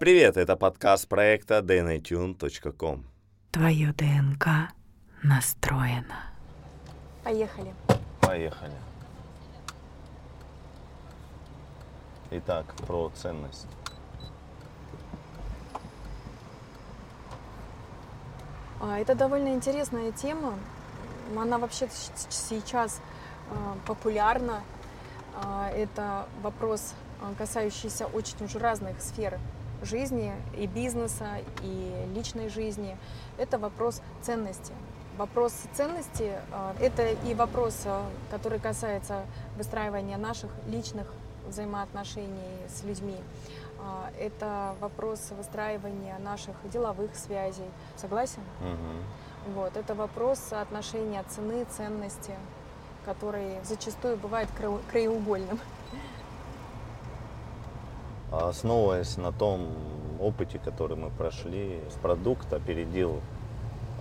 Привет, это подкаст проекта dnatune.com. Твое ДНК настроено. Поехали. Поехали. Итак, про ценность. А, Это довольно интересная тема. Она вообще сейчас а, популярна. А, Это вопрос, касающийся очень уже разных сфер жизни, и бизнеса, и личной жизни. Это вопрос ценности. Вопрос ценности а, – это и вопрос, а, который касается выстраивания наших личных взаимоотношений с людьми. А, Это вопрос выстраивания наших деловых связей. Согласен? Мгм. Вот. Это вопрос соотношения цены, ценности, который зачастую бывает краеугольным. Основываясь на том опыте, который мы прошли, с продукта опередил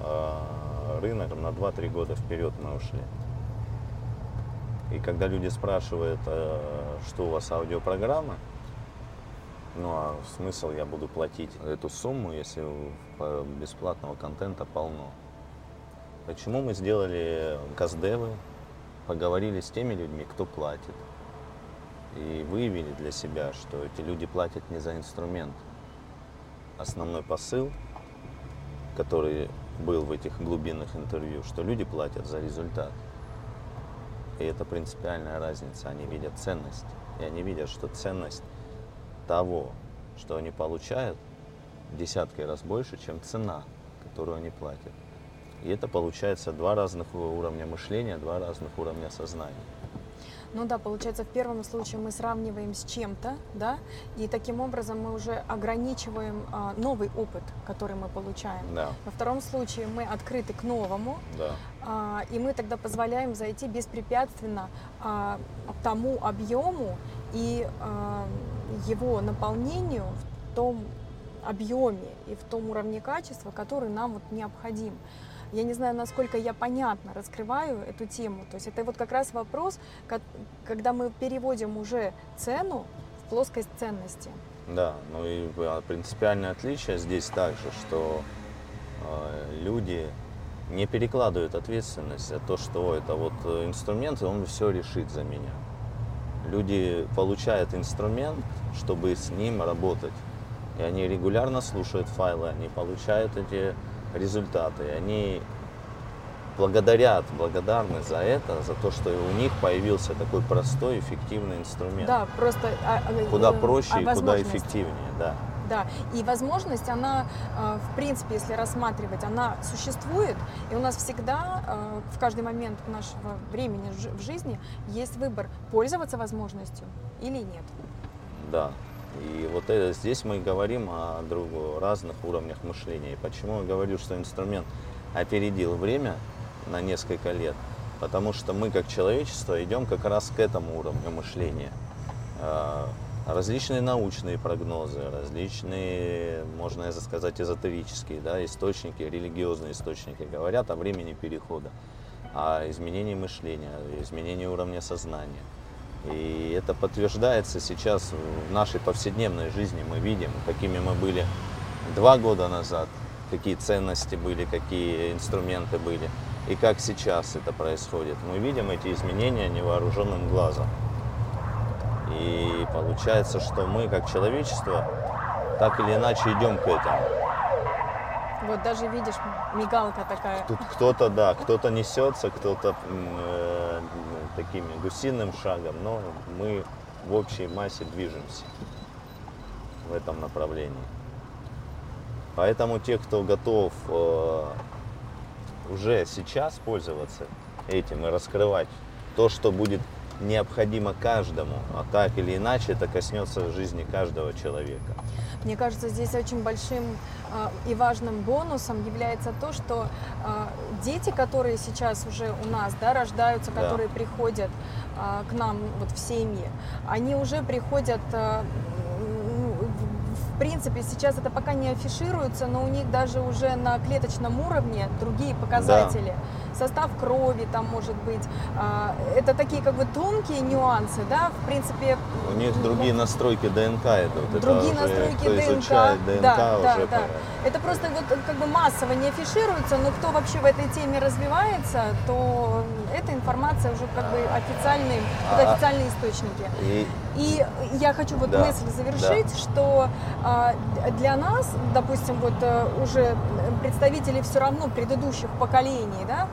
э, рынок на 2-3 года вперед мы ушли. И когда люди спрашивают, э, что у вас аудиопрограмма, ну а смысл я буду платить эту сумму, если бесплатного контента полно. Почему мы сделали каздевы, поговорили с теми людьми, кто платит, и выявили для себя, что эти люди платят не за инструмент. Основной посыл, который был в этих глубинных интервью, что люди платят за результат. И это принципиальная разница. Они видят ценность. И они видят, что ценность того, что они получают, в десятки раз больше, чем цена, которую они платят. И это получается два разных уровня мышления, два разных уровня сознания. Ну да, получается, в первом случае мы сравниваем с чем-то, да, и таким образом мы уже ограничиваем а, новый опыт, который мы получаем. Да, Во втором случае мы открыты к новому, да. а, и мы тогда позволяем зайти беспрепятственно а, тому объему и а, его наполнению в том объеме и в том уровне качества, который нам вот необходим. Я не знаю, насколько я понятно раскрываю эту тему. То есть это вот как раз вопрос, ко- когда мы переводим уже цену в плоскость ценности. Да, ну и а, принципиальное отличие здесь также, что э, люди не перекладывают ответственность за то, что это вот э, инструмент, и он все решит за меня. Люди получают инструмент, чтобы с ним работать. И они регулярно слушают файлы, они получают эти результаты. Они благодарят, благодарны за это, за то, что у них появился такой простой, эффективный инструмент. Да, просто а, а, Куда э, проще а и куда возможность. эффективнее, да. Да, и возможность, она, э, в принципе, если рассматривать, она существует, и у нас всегда э, в каждый момент нашего времени в жизни есть выбор, пользоваться возможностью или нет. Да. И вот это, здесь мы говорим о друг- разных уровнях мышления. И почему я говорю, что инструмент опередил время на несколько лет? Потому что мы, как человечество, идем как раз к этому уровню мышления. А, Различные научные прогнозы, различные, можно сказать, эзотерические да, источники, религиозные источники говорят о времени перехода, о изменении мышления, изменении уровня сознания. И это подтверждается сейчас в нашей повседневной жизни. Мы видим, какими мы были два года назад, какие ценности были, какие инструменты были, и как сейчас это происходит. Мы видим эти изменения невооруженным глазом. И получается, что мы, как человечество, так или иначе идем к этому. Вот даже видишь, мигалка такая. Тут кто-то, да, кто-то несется, кто-то э, такими гусиным шагом, но мы в общей массе движемся в этом направлении. Поэтому те, кто готов э, уже сейчас пользоваться этим и раскрывать то, что будет необходимо каждому, а так или иначе это коснется жизни каждого человека. Мне кажется, здесь очень большим а, и важным бонусом является то, что а, дети, которые сейчас уже у нас да, рождаются, Да. которые приходят а, к нам вот в семьи, они уже приходят в- принципе, сейчас это пока не афишируется, но у них даже уже на клеточном уровне другие показатели. Состав крови там может быть. А, Это такие как бы тонкие нюансы, да, в принципе. У них другие настройки ДНК идут. Это Другие уже настройки кто ДНК. изучает ДНК, да, да, уже да. понятно. Это просто вот как бы массово не афишируется, но кто вообще в этой теме развивается, то эта информация уже как бы официальные, это А- официальные источники. И И я хочу вот Да, мысль завершить, что а, для нас, допустим, вот э, уже представители все равно предыдущих поколений, да,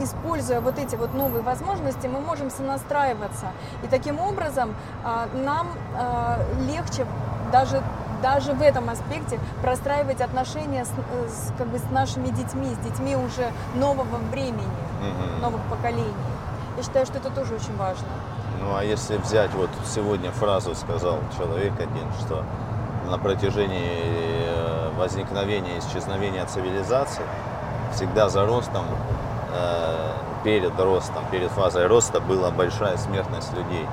используя вот эти вот новые возможности, мы можем сонастраиваться. И таким образом а, нам а, легче даже даже в этом аспекте простраивать отношения с, с, как бы с нашими детьми, с детьми уже нового времени, Мгм. новых поколений. Я считаю, что это тоже очень важно. Ну а если взять, вот сегодня фразу сказал человек один, что на протяжении э, возникновения и исчезновения цивилизации всегда за ростом, перед ростом, перед фазой роста была большая смертность людей.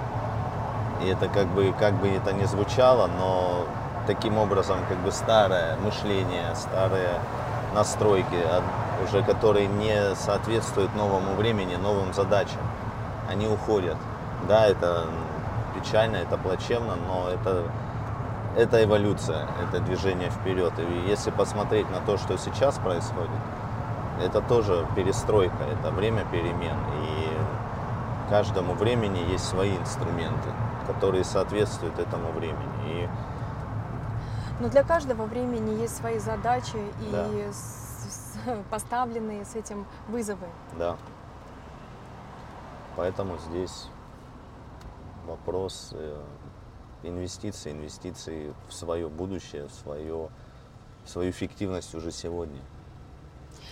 И это как бы, как бы это ни звучало, но таким образом как бы старое мышление, старые настройки, а, уже которые не соответствуют новому времени, новым задачам, они уходят. Да, это печально, это плачевно, но это, это эволюция, это движение вперед. И если посмотреть на то, что сейчас происходит, это тоже перестройка, это время перемен. И каждому времени есть свои инструменты, которые соответствуют этому времени. И Но для каждого времени есть свои задачи и Да. с- с- поставленные с этим вызовы. Да. Поэтому здесь вопрос э, инвестиций, инвестиций в свое будущее, в, свое, в свою эффективность уже сегодня.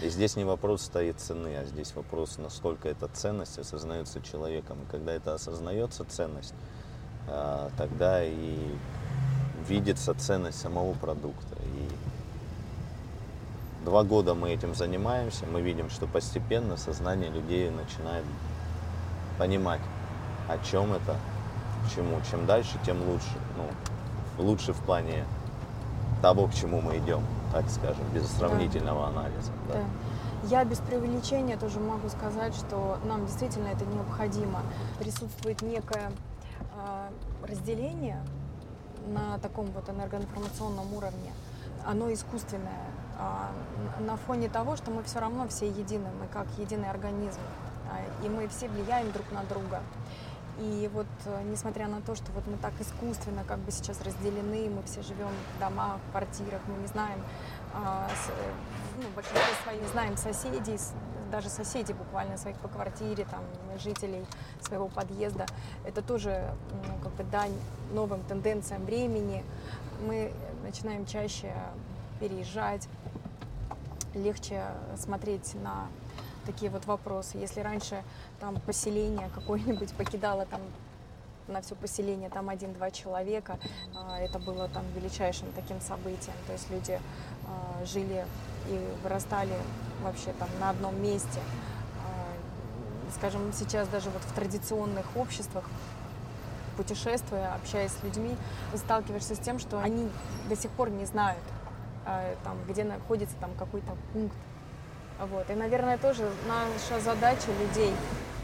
И здесь не вопрос стоит цены, а здесь вопрос, насколько эта ценность осознается человеком. И когда это осознается ценность, а, тогда и видится ценность самого продукта. И Два года мы этим занимаемся, мы видим, что постепенно сознание людей начинает понимать, о чем это, чему. Чем дальше, тем лучше. Ну, лучше в плане того, к чему мы идем, так скажем, без сравнительного анализа. да. Да. Я без преувеличения тоже могу сказать, что нам действительно это необходимо. Присутствует некое э, разделение на таком вот энергоинформационном уровне. Оно искусственное. н- на фоне того, что мы все равно все едины, мы как единый организм. а, И мы все влияем друг на друга. И вот э, несмотря на то, что вот мы так искусственно как бы сейчас разделены, мы все живем в домах, в квартирах, мы не знаем, а, э, ну, в большинстве своих знаем соседей, даже соседей буквально своих по квартире, там, жителей своего подъезда. Это тоже ну, как бы дань новым тенденциям времени. Мы начинаем чаще переезжать, легче смотреть на такие вот вопросы. Если раньше там поселение какое-нибудь покидало там на все поселение там один-два человека, а, это было там величайшим таким событием. То есть люди а, жили и вырастали вообще там на одном месте. А, Скажем, сейчас даже вот в традиционных обществах путешествуя, общаясь с людьми, сталкиваешься с тем, что они до сих пор не знают, там, где находится там какой-то пункт. Вот. И, наверное, тоже наша задача людей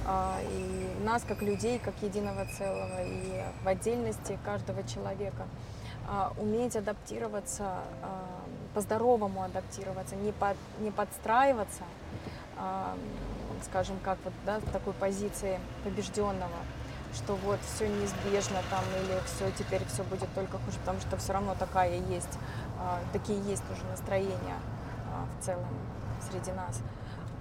а, и нас как людей, как единого целого, и в отдельности каждого человека а, уметь адаптироваться, а, по-здоровому адаптироваться, не, под, не подстраиваться, скажем, как вот да, в такой позиции побежденного, что вот все неизбежно там или все теперь все будет только хуже, потому что все равно такая есть, такие есть уже настроения в целом среди нас.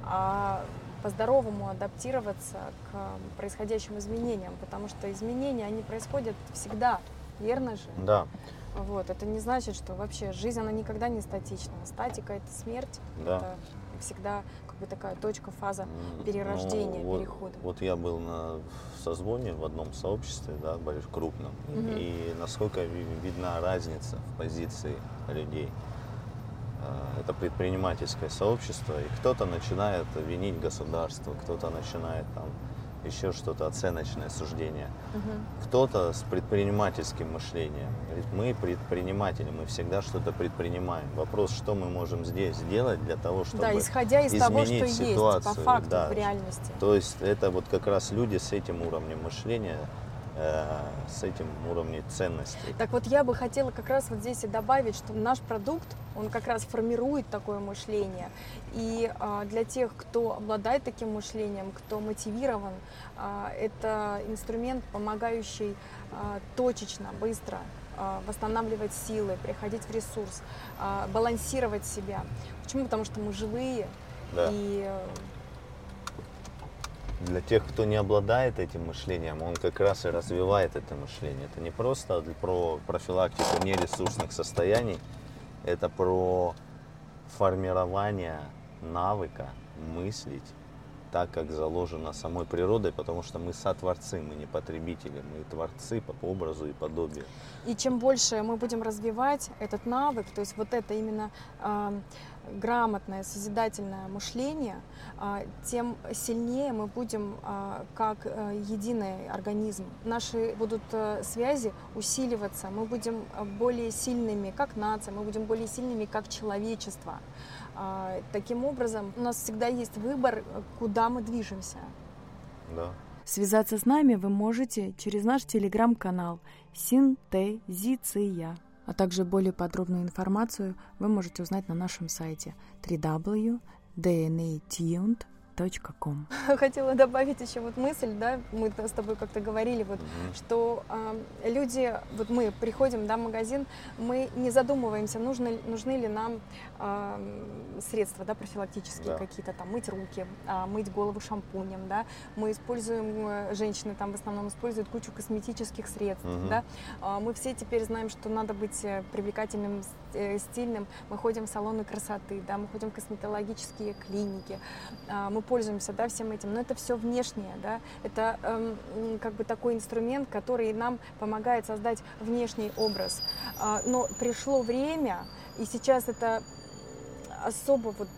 А по-здоровому адаптироваться к происходящим изменениям, потому что изменения, они происходят всегда, верно же? Да, Вот, это не значит, что вообще жизнь, она никогда не статична. Статика – это смерть, да. это всегда как бы такая точка, фаза М, перерождения, ну, вот, перехода. Вот я был на созвоне в одном сообществе, да, крупном, Мгм. и насколько ви- видна разница в позиции людей. А, Это предпринимательское сообщество, и кто-то начинает винить государство, кто-то начинает там еще что-то, оценочное суждение. Мгм. Кто-то с предпринимательским мышлением. Говорит, мы предприниматели, мы всегда что-то предпринимаем. Вопрос, что мы можем здесь сделать для того, чтобы... Да, исходя из того, что изменить есть по ситуацию, факту, да. в реальности. То есть это вот как раз люди с этим уровнем мышления, с этим уровнем ценностей. Так вот я бы хотела как раз вот здесь и добавить, что наш продукт, он как раз формирует такое мышление. И а, для тех, кто обладает таким мышлением, кто мотивирован, а, это инструмент, помогающий а, точечно, быстро восстанавливать силы, приходить в ресурс, балансировать себя. Почему? Потому что мы живые, Да. и э, Для тех, кто не обладает этим мышлением, он как раз и развивает это мышление. Это не просто про профилактику нересурсных состояний, это про формирование навыка мыслить так, как заложено самой природой, потому что мы сотворцы, мы не потребители, мы творцы по образу и подобию. И чем больше мы будем развивать этот навык, то есть вот это именно а, грамотное, созидательное мышление, а, тем сильнее мы будем а, как а, единый организм. Наши будут а, связи усиливаться, мы будем а, более сильными как нация, мы будем более сильными как человечество. А, Таким образом, у нас всегда есть выбор, куда мы движемся. Да. Связаться с нами вы можете через наш телеграм-канал Синтезиция. А также более подробную информацию вы можете узнать на нашем сайте www.dnatuned.com. Хотела добавить еще вот мысль, да, мы с тобой как-то говорили, вот, Мгм. что э, люди, вот мы приходим да, в магазин, мы не задумываемся, нужны, нужны ли нам э, средства да, профилактические Да. какие-то, там, мыть руки, а, мыть голову шампунем, да, мы используем, э, женщины там в основном используют кучу косметических средств, Мгм. да, А, мы все теперь знаем, что надо быть э, привлекательным, э, стильным, мы ходим в салоны красоты, да, мы ходим в косметологические клиники, мы пользуемся, да, всем этим, но это все внешнее, да, это эм, как бы такой инструмент, который нам помогает создать внешний образ. А, Но пришло время, и сейчас это особо вот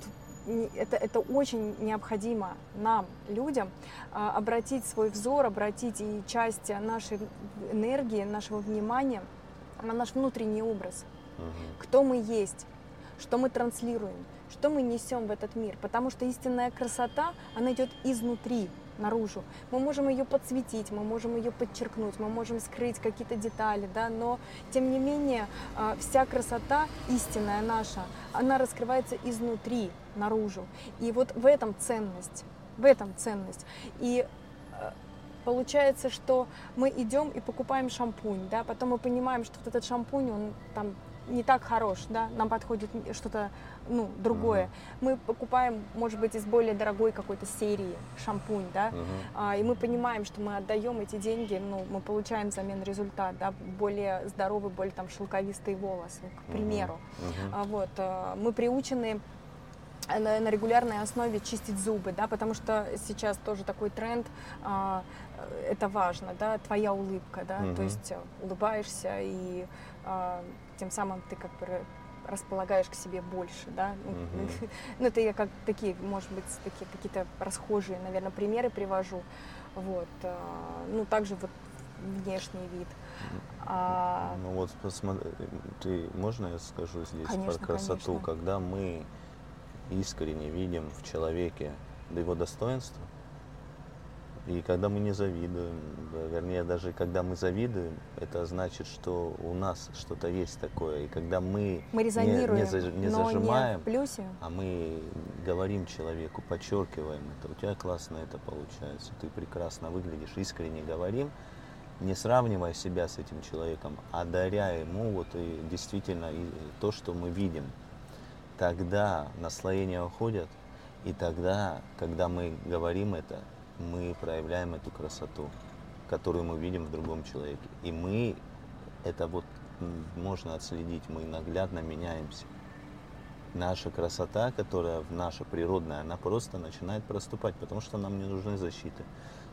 это, это очень необходимо нам, людям, а, обратить свой взор, обратить и часть нашей энергии, нашего внимания на наш внутренний образ Мгм. кто мы есть, что мы транслируем, что мы несем в этот мир. Потому что истинная красота, она идет изнутри, наружу. Мы можем ее подсветить, мы можем ее подчеркнуть, мы можем скрыть какие-то детали, да, но тем не менее а, вся красота истинная наша, она раскрывается изнутри, наружу. И вот в этом ценность, в этом ценность. И э, получается, что мы идем и покупаем шампунь, да, потом мы понимаем, что вот этот шампунь, он там не так хорош, да, нам подходит что-то, ну, другое. Мы покупаем, может быть, из более дорогой какой-то серии шампунь, да, Мгм. а, и мы понимаем, что мы отдаем эти деньги, ну, мы получаем взамен результат, да, более здоровый, более там шелковистые волосы, к примеру. Мгм. А, Вот, а, мы приучены э, на, на регулярной основе чистить зубы, да, потому что сейчас тоже такой тренд, а, э, это важно, да, твоя улыбка, да, Мгм. то есть улыбаешься и тем самым ты как бы ра- располагаешь к себе больше, да. Ну. Ну, это я как такие, может быть, такие какие-то расхожие, наверное, примеры привожу. Вот. а, Ну, также вот внешний вид. А, Ну вот посмотри, ты, можно я скажу здесь Конечно, про красоту, конечно. когда мы искренне видим в человеке его достоинство, и когда мы не завидуем, вернее даже когда мы завидуем, это значит, что у нас что-то есть такое, и когда мы мы не- не, заж- не но зажимаем, не в плюсе. а мы говорим человеку, подчеркиваем это, у тебя классно это получается, ты прекрасно выглядишь, искренне говорим, не сравнивая себя с этим человеком, а даря ему вот и действительно и то, что мы видим. Тогда наслоения уходят, и тогда, когда мы говорим это, мы проявляем эту красоту, которую мы видим в другом человеке. И мы, это вот можно отследить, мы наглядно меняемся наша красота, которая в наша природная, она просто начинает проступать, потому что нам не нужны защиты.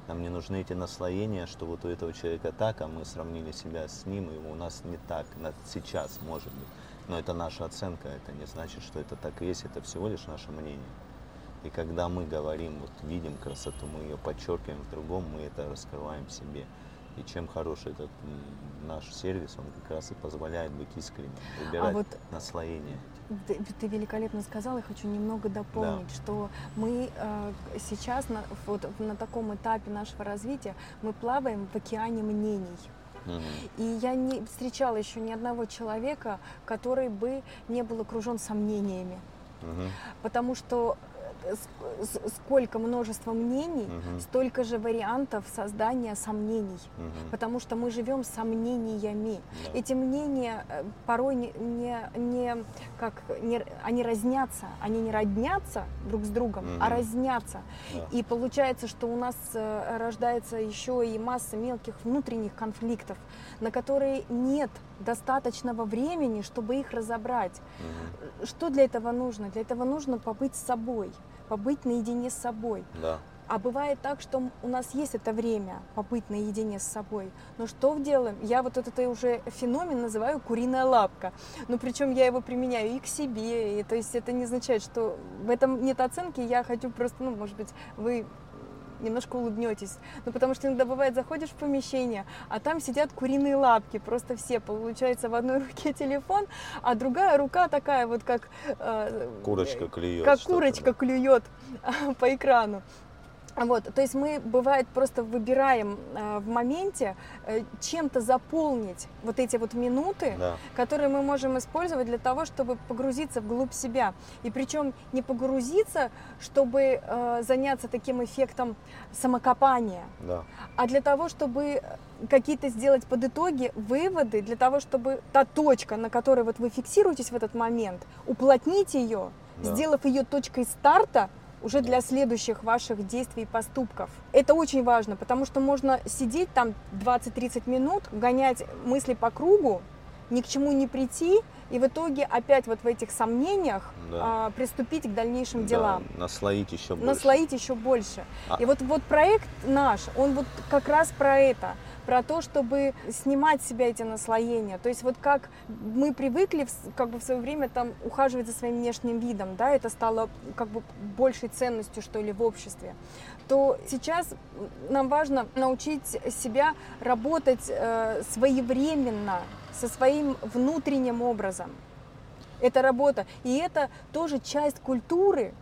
Нам не нужны эти наслоения, что вот у этого человека так, а мы сравнили себя с ним, и у нас не так, сейчас может быть. Но это наша оценка, это не значит, что это так и есть, это всего лишь наше мнение. И когда мы говорим, вот видим красоту, мы ее подчеркиваем в другом, мы это раскрываем в себе. И чем хороший этот наш сервис, он как раз и позволяет быть искренним, выбирать А вот наслоение. Ты, ты великолепно сказала, я хочу немного дополнить, что мы э, сейчас на, вот, на таком этапе нашего развития мы плаваем в океане мнений. И я не встречала еще ни одного человека, который бы не был окружен сомнениями. Мгм. Потому что сколько множество мнений, Мгм. столько же вариантов создания сомнений. Мгм. Потому что мы живем сомнениями. Да. Эти мнения э, порой не, не, не как не, они разнятся, они не роднятся друг с другом, а Мгм. разнятся. Да. И получается, что у нас э, рождается еще и масса мелких внутренних конфликтов, на которые нет достаточного времени, чтобы их разобрать. Мгм. Что для этого нужно? Для этого нужно побыть с собой, побыть наедине с собой. Да. А бывает так, что у нас есть это время побыть наедине с собой. Но что делаем? Я вот этот уже феномен называю куриная лапка. Ну, причем я его применяю и к себе. И, то есть это не означает, что в этом нет оценки. Я хочу просто, ну, может быть, вы немножко улыбнетесь. Ну, потому что иногда бывает, заходишь в помещение, а там сидят куриные лапки, просто все. Получается, в одной руке телефон, а другая рука такая вот как... э, Курочка клюет. как курочка да. клюет по экрану. Вот, то есть мы, бывает, просто выбираем э, в моменте э, чем-то заполнить вот эти вот минуты, Да. которые мы можем использовать для того, чтобы погрузиться вглубь себя. И причем не погрузиться, чтобы э, заняться таким эффектом самокопания, Да. а для того, чтобы какие-то сделать подытоги, выводы, для того, чтобы та точка, на которой вот вы фиксируетесь в этот момент, уплотнить ее, Да. сделав ее точкой старта уже Да. для следующих ваших действий и поступков. Это очень важно, потому что можно сидеть там 20-30 минут, гонять мысли по кругу, ни к чему не прийти, и в итоге опять вот в этих сомнениях Да. а, приступить к дальнейшим Да, делам наслоить еще больше. наслоить еще больше. А- И вот, вот проект наш, он вот как раз про это, про то, чтобы снимать с себя эти наслоения. То есть вот как мы привыкли как бы в свое время там ухаживать за своим внешним видом, да, это стало как бы большей ценностью, что ли, в обществе, то сейчас нам важно научить себя работать э, своевременно со своим внутренним образом. Это работа. И это тоже часть культуры.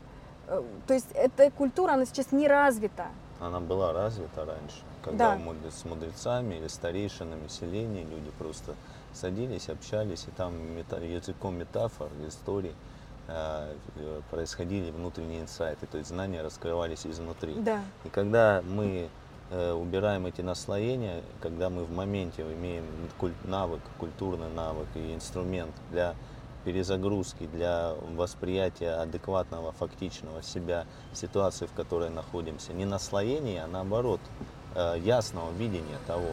Э, То есть эта культура, она сейчас не развита. Она была развита раньше, когда Да. мудр- с мудрецами или старейшинами селений люди просто садились, общались, и там мета- языком метафор, историй э, э, происходили внутренние инсайты, то есть знания раскрывались изнутри. Да. И когда мы э, убираем эти наслоения, когда мы в моменте имеем куль- навык, культурный навык и инструмент для перезагрузки, для восприятия адекватного, фактичного себя ситуации, в которой находимся, не наслоение, а наоборот, ясного видения того,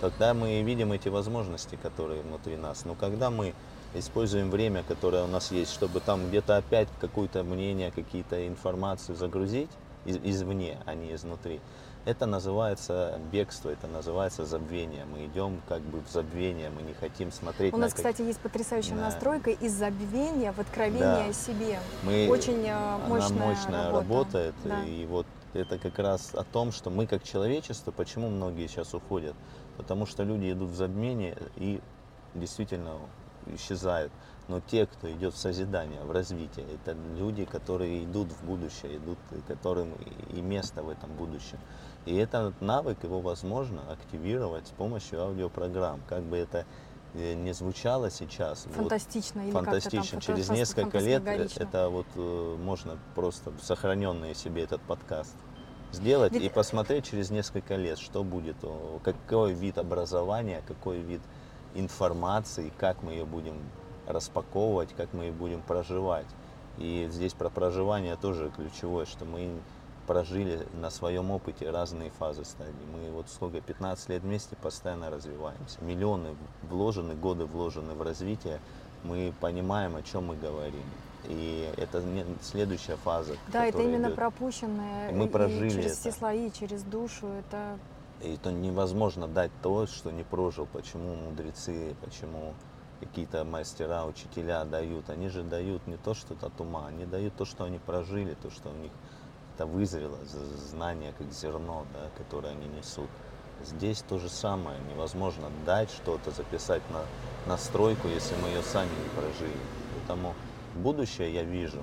тогда мы видим эти возможности, которые внутри нас. Но когда мы используем время, которое у нас есть, чтобы там где-то опять какое-то мнение, какие-то информацию загрузить из- извне, а не изнутри, это называется бегство, это называется забвение. Мы идем как бы в забвение, мы не хотим смотреть У на нас, как- кстати, есть потрясающая Да. настройка из забвения в откровение Да. о себе. мы, Очень э, она мощная, мощная работа. работает. Да. И вот это как раз о том, что мы как человечество, почему многие сейчас уходят? Потому что люди идут в забвение и действительно исчезают. Но те, кто идет в созидание, в развитие, это люди, которые идут в будущее, идут, которым и место в этом будущем. И этот навык, его возможно активировать с помощью аудиопрограмм. Как бы это не звучало сейчас, вот, Фантастично. Или как-то там фантастично. фанта- Через несколько лет э, это вот э, можно просто сохраненные себе этот подкаст сделать Ведь- и посмотреть через несколько лет, что будет, какой вид образования, какой вид информации, как мы ее будем распаковывать, как мы ее будем проживать. И здесь про проживание тоже ключевое, что мы прожили на своем опыте разные фазы стадий. Мы вот сколько, 15 лет вместе постоянно развиваемся. Миллионы вложены, годы вложены в развитие. Мы понимаем, о чем мы говорим. И это следующая фаза. Да, это именно идет. пропущенное. Мы и прожили через это. все слои, через душу. Это И то невозможно дать то, что не прожил. Почему мудрецы, почему какие-то мастера, учителя дают, они же дают не то что-то от ума, они дают то, что они прожили, то, что у них это вызрело, знание как зерно, да, которое они несут. Здесь то же самое, невозможно дать что-то, записать на настройку, если мы ее сами не прожили. Поэтому будущее я вижу,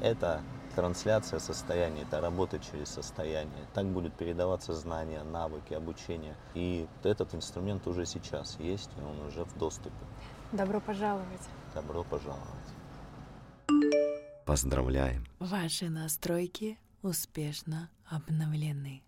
это трансляция состояния, это работа через состояние. Так будут передаваться знания, навыки, обучение. И этот инструмент уже сейчас есть, и он уже в доступе. Добро пожаловать. Добро пожаловать. Поздравляем! Ваши настройки успешно обновлены.